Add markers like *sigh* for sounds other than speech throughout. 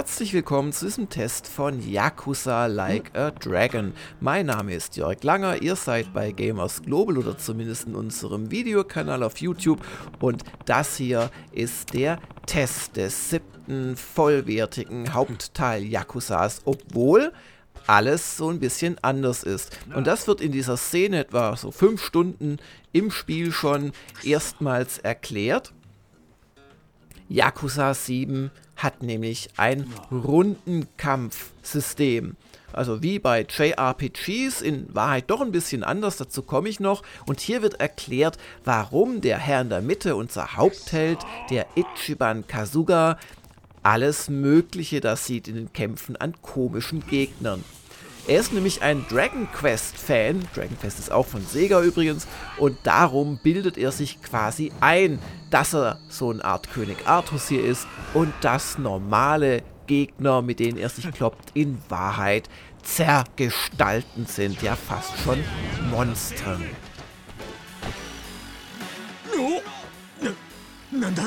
herzlich willkommen zu diesem Test von Yakuza Like a Dragon. Mein Name ist Jörg Langer, ihr seid bei Gamers Global oder zumindest in unserem Videokanal auf YouTube und das hier ist der Test des siebten vollwertigen Hauptteil Yakuzas, obwohl alles so ein bisschen anders ist. Und das wird in dieser Szene etwa so fünf Stunden im Spiel schon erstmals erklärt. Yakuza 7 hat nämlich ein Rundenkampfsystem. Also wie bei JRPGs, in Wahrheit doch ein bisschen anders, dazu komme ich noch. Und hier wird erklärt, warum der Herr in der Mitte, unser Hauptheld, der Ichiban Kazuga, alles Mögliche das sieht in den Kämpfen an komischen Gegnern. Er ist nämlich ein Dragon Quest-Fan, Dragon Quest ist auch von Sega übrigens, und darum bildet er sich quasi ein, dass er so eine Art König Artus hier ist und dass normale Gegner, mit denen er sich kloppt, in Wahrheit Zergestalten sind, ja fast schon Monstern. Oh, なんだ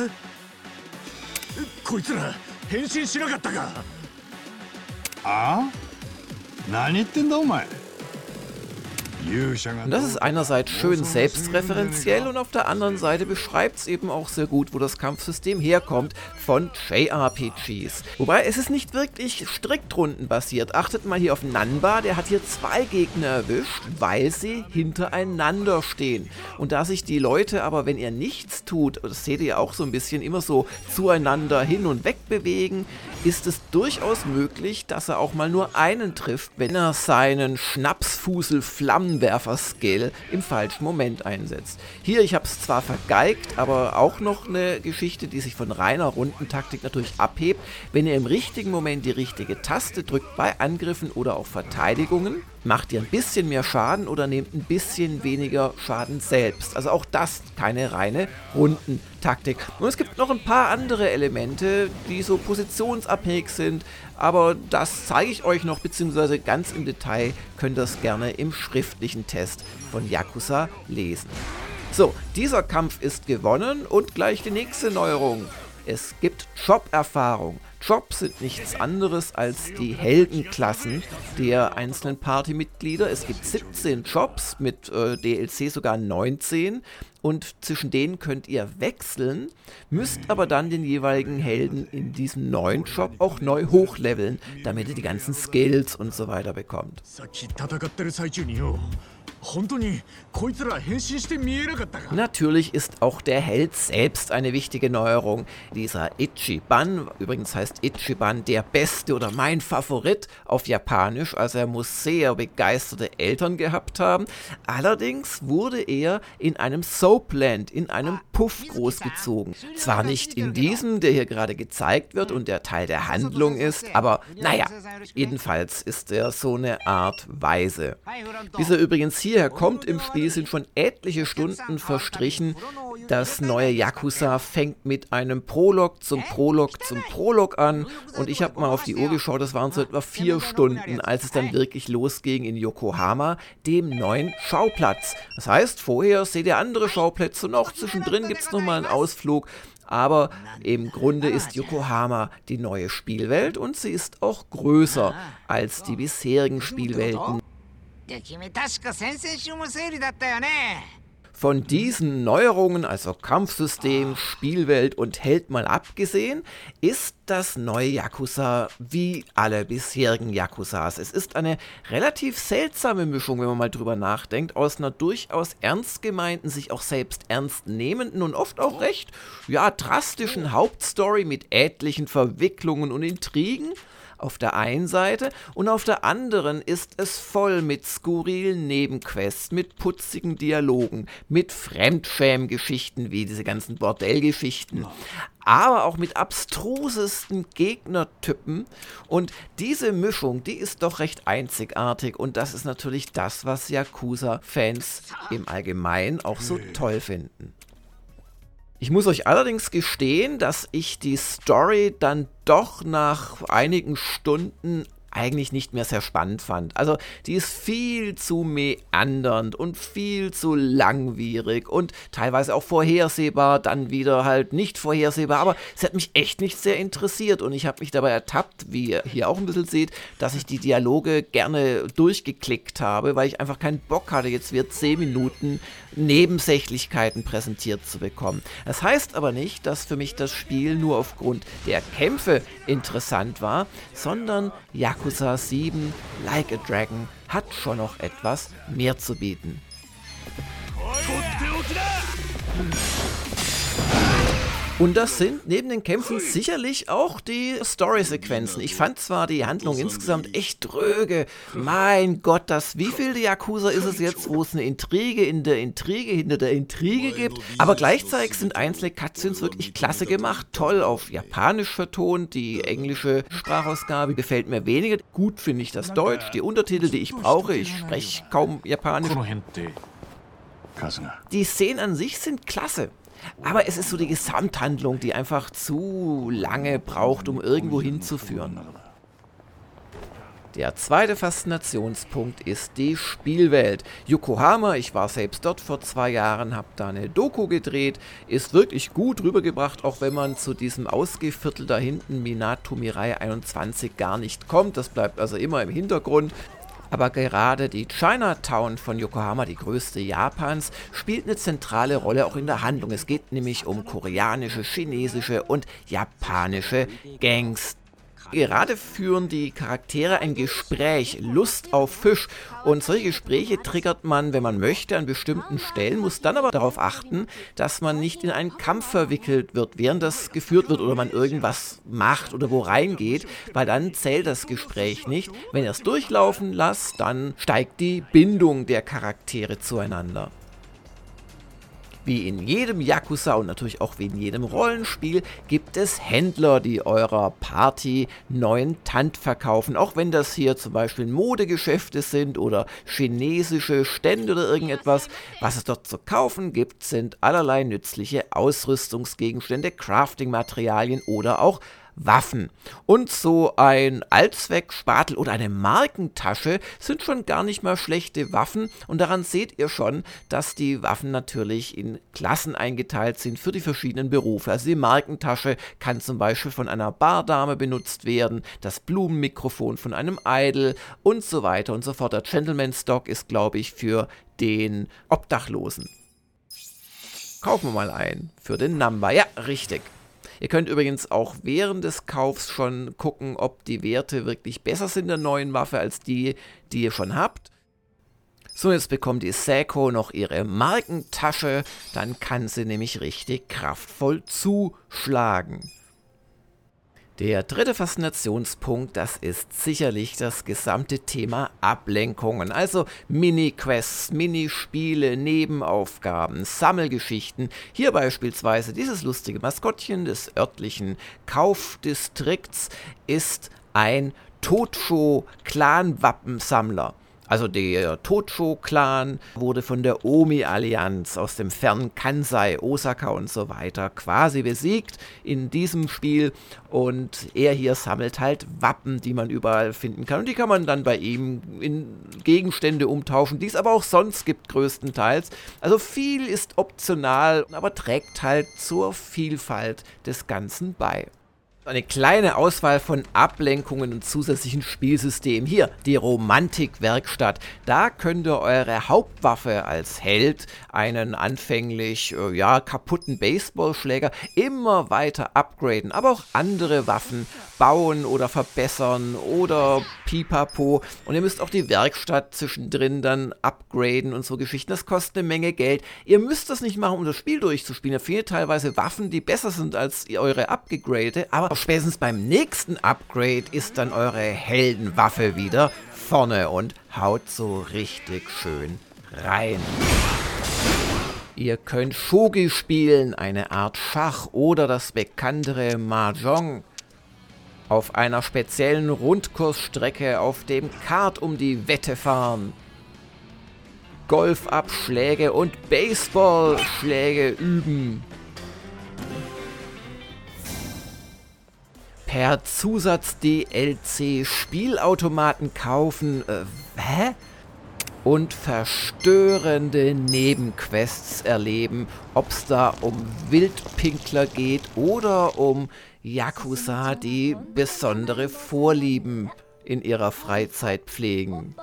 こいつら変身しなかったかああ 何言ってんだお前。Und das ist einerseits schön selbstreferenziell und auf der anderen Seite beschreibt es eben auch sehr gut, wo das Kampfsystem herkommt von JRPGs. Wobei es ist nicht wirklich strikt rundenbasiert. Achtet mal hier auf Nanba, der hat hier zwei Gegner erwischt, weil sie hintereinander stehen. Und da sich die Leute aber, wenn er nichts tut, das seht ihr auch so ein bisschen, immer so zueinander hin und weg bewegen, ist es durchaus möglich, dass er auch mal nur einen trifft, wenn er seinen Schnapsfusel Flammen Flammenwerfer-Skill im falschen Moment einsetzt. Hier, ich habe es zwar vergeigt, aber auch noch eine Geschichte, die sich von reiner Rundentaktik natürlich abhebt. Wenn ihr im richtigen Moment die richtige Taste drückt bei Angriffen oder auch Verteidigungen, macht ihr ein bisschen mehr Schaden oder nehmt ein bisschen weniger Schaden selbst. Also auch das keine reine Rundentaktik. Und es gibt noch ein paar andere Elemente, die so positionsabhängig sind, aber das zeige ich euch noch, beziehungsweise ganz im Detail könnt ihr es gerne im schriftlichen Test von Yakuza lesen. So, dieser Kampf ist gewonnen und gleich die nächste Neuerung. Es gibt Job-Erfahrung. Jobs sind nichts anderes als die Heldenklassen der einzelnen Partymitglieder. Es gibt 17 Jobs, mit äh, DLC sogar 19 und zwischen denen könnt ihr wechseln, müsst aber dann den jeweiligen Helden in diesem neuen Job auch neu hochleveln, damit ihr die ganzen Skills und so weiter bekommt. Natürlich ist auch der Held selbst eine wichtige Neuerung. Dieser Ichiban, übrigens heißt Ichiban der Beste oder mein Favorit auf Japanisch, also er muss sehr begeisterte Eltern gehabt haben. Allerdings wurde er in einem Soapland, in einem Puff großgezogen. Zwar nicht in diesem, der hier gerade gezeigt wird und der Teil der Handlung ist, aber naja, jedenfalls ist er so eine Art Weise. Bis er übrigens hier hierher kommt im Spiel, sind schon etliche Stunden verstrichen. Das neue Yakuza fängt mit einem Prolog zum Prolog zum Prolog an. Und ich habe mal auf die Uhr geschaut, das waren so etwa vier Stunden, als es dann wirklich losging in Yokohama, dem neuen Schauplatz. Das heißt, vorher seht ihr andere Schauplätze noch. Zwischendrin gibt es nochmal einen Ausflug. Aber im Grunde ist Yokohama die neue Spielwelt und sie ist auch größer als die bisherigen Spielwelten. Von diesen Neuerungen, also Kampfsystem, Spielwelt und Held mal abgesehen, ist das neue Yakuza wie alle bisherigen Yakuzas. Es ist eine relativ seltsame Mischung, wenn man mal drüber nachdenkt, aus einer durchaus ernst gemeinten, sich auch selbst ernst nehmenden und oft auch recht, ja, drastischen Hauptstory mit etlichen Verwicklungen und Intrigen auf der einen Seite und auf der anderen ist es voll mit skurrilen Nebenquests, mit putzigen Dialogen, mit Fremdschämgeschichten wie diese ganzen Bordellgeschichten, aber auch mit abstrusesten Gegnertypen. Und diese Mischung, die ist doch recht einzigartig. Und das ist natürlich das, was Yakuza-Fans im Allgemeinen auch so toll finden. Ich muss euch allerdings gestehen, dass ich die Story dann doch nach einigen Stunden eigentlich nicht mehr sehr spannend fand. Also die ist viel zu meandernd und viel zu langwierig und teilweise auch vorhersehbar, dann wieder halt nicht vorhersehbar, aber sie hat mich echt nicht sehr interessiert und ich habe mich dabei ertappt, wie ihr hier auch ein bisschen seht, dass ich die Dialoge gerne durchgeklickt habe, weil ich einfach keinen Bock hatte, jetzt wird 10 Minuten Nebensächlichkeiten präsentiert zu bekommen. Das heißt aber nicht, dass für mich das Spiel nur aufgrund der Kämpfe interessant war, sondern Yakuza 7 Like a Dragon hat schon noch etwas mehr zu bieten. Und das sind neben den Kämpfen sicherlich auch die Story-Sequenzen. Ich fand zwar die Handlung insgesamt echt dröge. Mein Gott, das wie viel Yakuza ist es jetzt, wo es eine Intrige in der Intrige hinter der Intrige gibt. Aber gleichzeitig sind einzelne Cutscenes wirklich klasse gemacht. Toll auf Japanisch vertont. Die englische Sprachausgabe gefällt mir weniger. Gut finde ich das Deutsch. Die Untertitel, die ich brauche. Ich spreche kaum Japanisch. Die Szenen an sich sind klasse. Aber es ist so die Gesamthandlung, die einfach zu lange braucht, um irgendwo hinzuführen. Der zweite Faszinationspunkt ist die Spielwelt. Yokohama, ich war selbst dort vor zwei Jahren, habe da eine Doku gedreht, ist wirklich gut rübergebracht, auch wenn man zu diesem Ausgeviertel da hinten, Minato Mirai 21, gar nicht kommt. Das bleibt also immer im Hintergrund. Aber gerade die Chinatown von Yokohama, die größte Japans, spielt eine zentrale Rolle auch in der Handlung. Es geht nämlich um koreanische, chinesische und japanische Gangs. Gerade führen die Charaktere ein Gespräch, Lust auf Fisch. Und solche Gespräche triggert man, wenn man möchte, an bestimmten Stellen, muss dann aber darauf achten, dass man nicht in einen Kampf verwickelt wird, während das geführt wird oder man irgendwas macht oder wo reingeht, weil dann zählt das Gespräch nicht. Wenn ihr es durchlaufen lasst, dann steigt die Bindung der Charaktere zueinander. Wie in jedem Yakuza und natürlich auch wie in jedem Rollenspiel gibt es Händler, die eurer Party neuen Tant verkaufen. Auch wenn das hier zum Beispiel Modegeschäfte sind oder chinesische Stände oder irgendetwas. Was es dort zu kaufen gibt, sind allerlei nützliche Ausrüstungsgegenstände, Crafting-Materialien oder auch Waffen. Und so ein Allzweckspatel oder eine Markentasche sind schon gar nicht mal schlechte Waffen. Und daran seht ihr schon, dass die Waffen natürlich in Klassen eingeteilt sind für die verschiedenen Berufe. Also die Markentasche kann zum Beispiel von einer Bardame benutzt werden, das Blumenmikrofon von einem Idol und so weiter und so fort. Der Gentleman Stock ist, glaube ich, für den Obdachlosen. Kaufen wir mal ein für den Number. Ja, richtig. Ihr könnt übrigens auch während des Kaufs schon gucken, ob die Werte wirklich besser sind der neuen Waffe als die, die ihr schon habt. So, jetzt bekommt die Seiko noch ihre Markentasche, dann kann sie nämlich richtig kraftvoll zuschlagen. Der dritte Faszinationspunkt, das ist sicherlich das gesamte Thema Ablenkungen, also Mini-Quests, Minispiele, Nebenaufgaben, Sammelgeschichten. Hier beispielsweise dieses lustige Maskottchen des örtlichen Kaufdistrikts ist ein Totshow-Clan-Wappensammler. Also der Tocho-Clan wurde von der Omi-Allianz aus dem fernen Kansai, Osaka und so weiter quasi besiegt in diesem Spiel. Und er hier sammelt halt Wappen, die man überall finden kann. Und die kann man dann bei ihm in Gegenstände umtauschen, die es aber auch sonst gibt größtenteils. Also viel ist optional, aber trägt halt zur Vielfalt des Ganzen bei. Eine kleine Auswahl von Ablenkungen und zusätzlichen Spielsystemen. Hier die Romantikwerkstatt. Da könnt ihr eure Hauptwaffe als Held, einen anfänglich äh, ja kaputten Baseballschläger, immer weiter upgraden, aber auch andere Waffen bauen oder verbessern oder pipapo. Und ihr müsst auch die Werkstatt zwischendrin dann upgraden und so Geschichten. Das kostet eine Menge Geld. Ihr müsst das nicht machen, um das Spiel durchzuspielen. Ihr findet teilweise Waffen, die besser sind als eure abgegradete, aber spätestens beim nächsten Upgrade ist dann eure Heldenwaffe wieder vorne und haut so richtig schön rein. Ihr könnt Shogi spielen, eine Art Schach oder das bekanntere Mahjong. Auf einer speziellen Rundkursstrecke auf dem Kart um die Wette fahren. Golfabschläge und Baseballschläge üben. Per Zusatz DLC Spielautomaten kaufen. Äh, hä? Und verstörende Nebenquests erleben, ob es da um Wildpinkler geht oder um Yakuza, die besondere Vorlieben in ihrer Freizeit pflegen.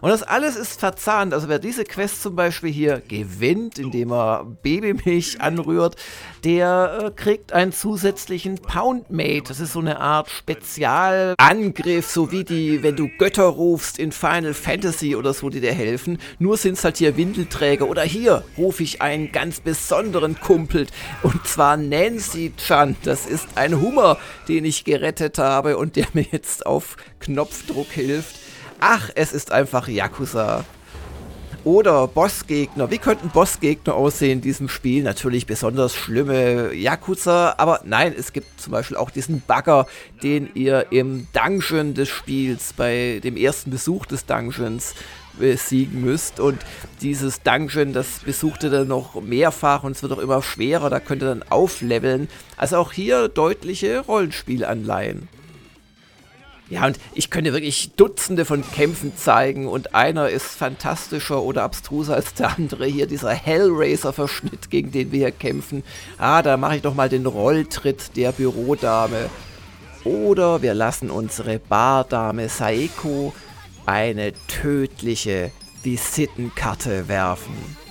Und das alles ist verzahnt. Also wer diese Quest zum Beispiel hier gewinnt, indem er Babymilch anrührt, der äh, kriegt einen zusätzlichen Poundmate. Das ist so eine Art Spezialangriff, so wie die, wenn du Götter rufst in Final Fantasy oder so, die dir helfen. Nur sind es halt hier Windelträger. Oder hier rufe ich einen ganz besonderen Kumpel. Und zwar Nancy Chan. Das ist ein Hummer, den ich gerettet habe und der mir jetzt auf Knopfdruck hilft. Ach, es ist einfach Yakuza. Oder Bossgegner. Wie könnten Bossgegner aussehen in diesem Spiel? Natürlich besonders schlimme Yakuza, aber nein, es gibt zum Beispiel auch diesen Bagger, den ihr im Dungeon des Spiels, bei dem ersten Besuch des Dungeons besiegen müsst. Und dieses Dungeon, das besucht ihr dann noch mehrfach und es wird auch immer schwerer, da könnt ihr dann aufleveln. Also auch hier deutliche Rollenspielanleihen. Ja, und ich könnte wirklich Dutzende von Kämpfen zeigen und einer ist fantastischer oder abstruser als der andere. Hier dieser Hellraiser-Verschnitt, gegen den wir hier kämpfen. Ah, da mache ich doch mal den Rolltritt der Bürodame. Oder wir lassen unsere Bardame Saeko eine tödliche Visitenkarte werfen.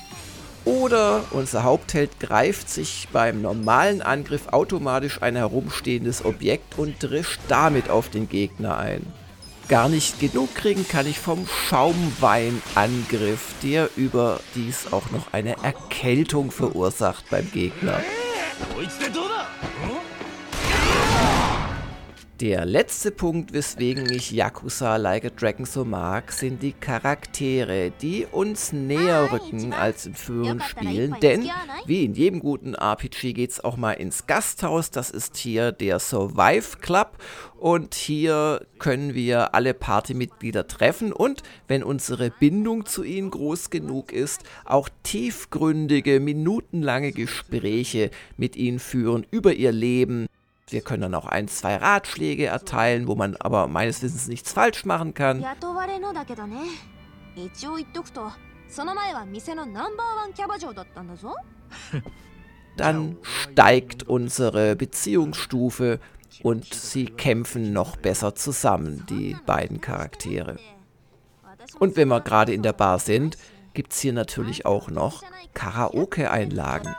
Oder unser Hauptheld greift sich beim normalen Angriff automatisch ein herumstehendes Objekt und drischt damit auf den Gegner ein. Gar nicht genug kriegen kann ich vom Schaumweinangriff, der überdies auch noch eine Erkältung verursacht beim Gegner. Der letzte Punkt, weswegen ich Yakuza Like a Dragon so mag, sind die Charaktere, die uns näher rücken als in früheren Spielen. Denn wie in jedem guten RPG geht es auch mal ins Gasthaus. Das ist hier der Survive Club. Und hier können wir alle Partymitglieder treffen und, wenn unsere Bindung zu ihnen groß genug ist, auch tiefgründige, minutenlange Gespräche mit ihnen führen über ihr Leben, wir können dann auch ein, zwei Ratschläge erteilen, wo man aber meines Wissens nichts falsch machen kann. *laughs* Dann steigt unsere Beziehungsstufe und sie kämpfen noch besser zusammen, die beiden Charaktere. Und wenn wir gerade in der Bar sind, gibt es hier natürlich auch noch Karaoke-Einlagen.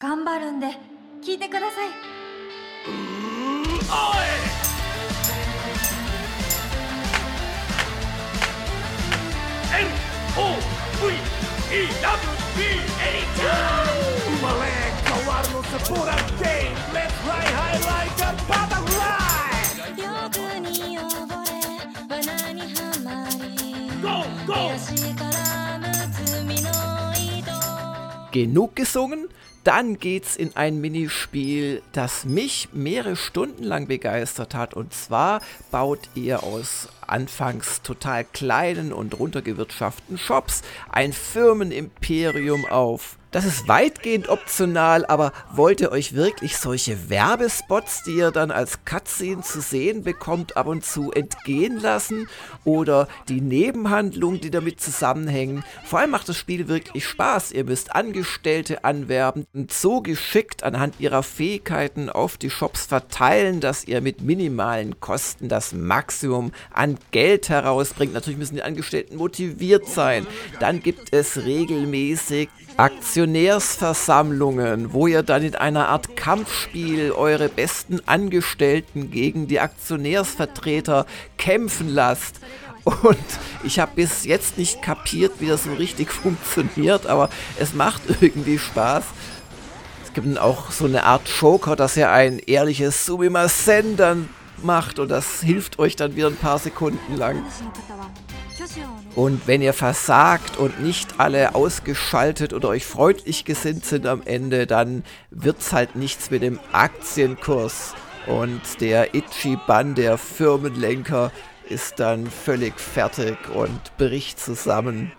頑張るんで聞いてください生まれ変わるのさボランテイ Let's fly high like a butterfly 欲に溺れ罠にはまり Go, go! Genug gesungen? Dann geht's in ein Minispiel, das mich mehrere Stunden lang begeistert hat. Und zwar baut ihr aus anfangs total kleinen und runtergewirtschafteten Shops ein Firmenimperium auf. Das ist weitgehend optional, aber wollt ihr euch wirklich solche Werbespots, die ihr dann als Cutscene zu sehen bekommt, ab und zu entgehen lassen? Oder die Nebenhandlungen, die damit zusammenhängen? Vor allem macht das Spiel wirklich Spaß. Ihr müsst Angestellte anwerben und so geschickt anhand ihrer Fähigkeiten auf die Shops verteilen, dass ihr mit minimalen Kosten das Maximum an Geld herausbringt. Natürlich müssen die Angestellten motiviert sein. Dann gibt es regelmäßig Aktionärsversammlungen, wo ihr dann in einer Art Kampfspiel eure besten Angestellten gegen die Aktionärsvertreter kämpfen lasst. Und ich habe bis jetzt nicht kapiert, wie das so richtig funktioniert, aber es macht *laughs* irgendwie Spaß. Es gibt auch so eine Art Joker, dass er ein ehrliches Sumimasen dann macht und das hilft euch dann wieder ein paar Sekunden lang. Und wenn ihr versagt und nicht alle ausgeschaltet oder euch freundlich gesinnt sind am Ende, dann wird's halt nichts mit dem Aktienkurs. Und der Ichiban, der Firmenlenker, ist dann völlig fertig und bricht zusammen.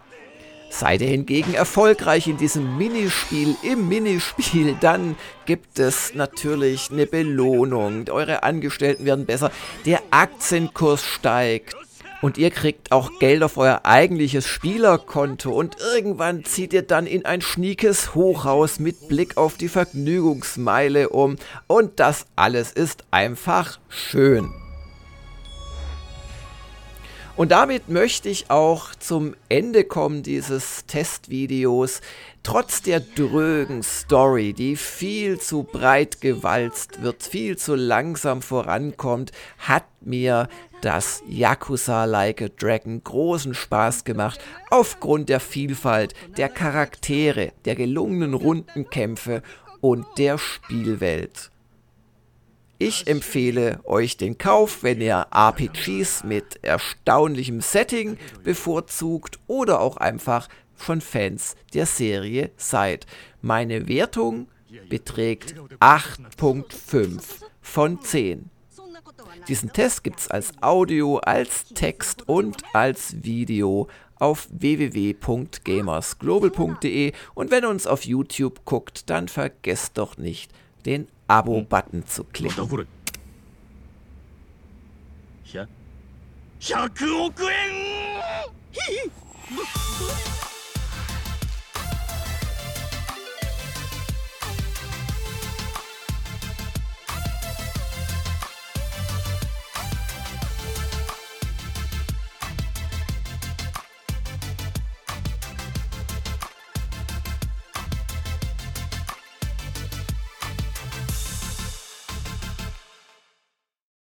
Seid ihr hingegen erfolgreich in diesem Minispiel, im Minispiel, dann gibt es natürlich eine Belohnung. Eure Angestellten werden besser, der Aktienkurs steigt. Und ihr kriegt auch Geld auf euer eigentliches Spielerkonto und irgendwann zieht ihr dann in ein schniekes Hochhaus mit Blick auf die Vergnügungsmeile um und das alles ist einfach schön. Und damit möchte ich auch zum Ende kommen dieses Testvideos. Trotz der drögen Story, die viel zu breit gewalzt wird, viel zu langsam vorankommt, hat mir das Yakuza Like a Dragon großen Spaß gemacht, aufgrund der Vielfalt der Charaktere, der gelungenen Rundenkämpfe und der Spielwelt. Ich empfehle euch den Kauf, wenn ihr RPGs mit erstaunlichem Setting bevorzugt oder auch einfach von Fans der Serie seid. Meine Wertung beträgt 8.5 von 10. Diesen Test gibt es als Audio, als Text und als Video auf www.gamersglobal.de und wenn ihr uns auf YouTube guckt, dann vergesst doch nicht den Abo-Button zu klicken. 100億円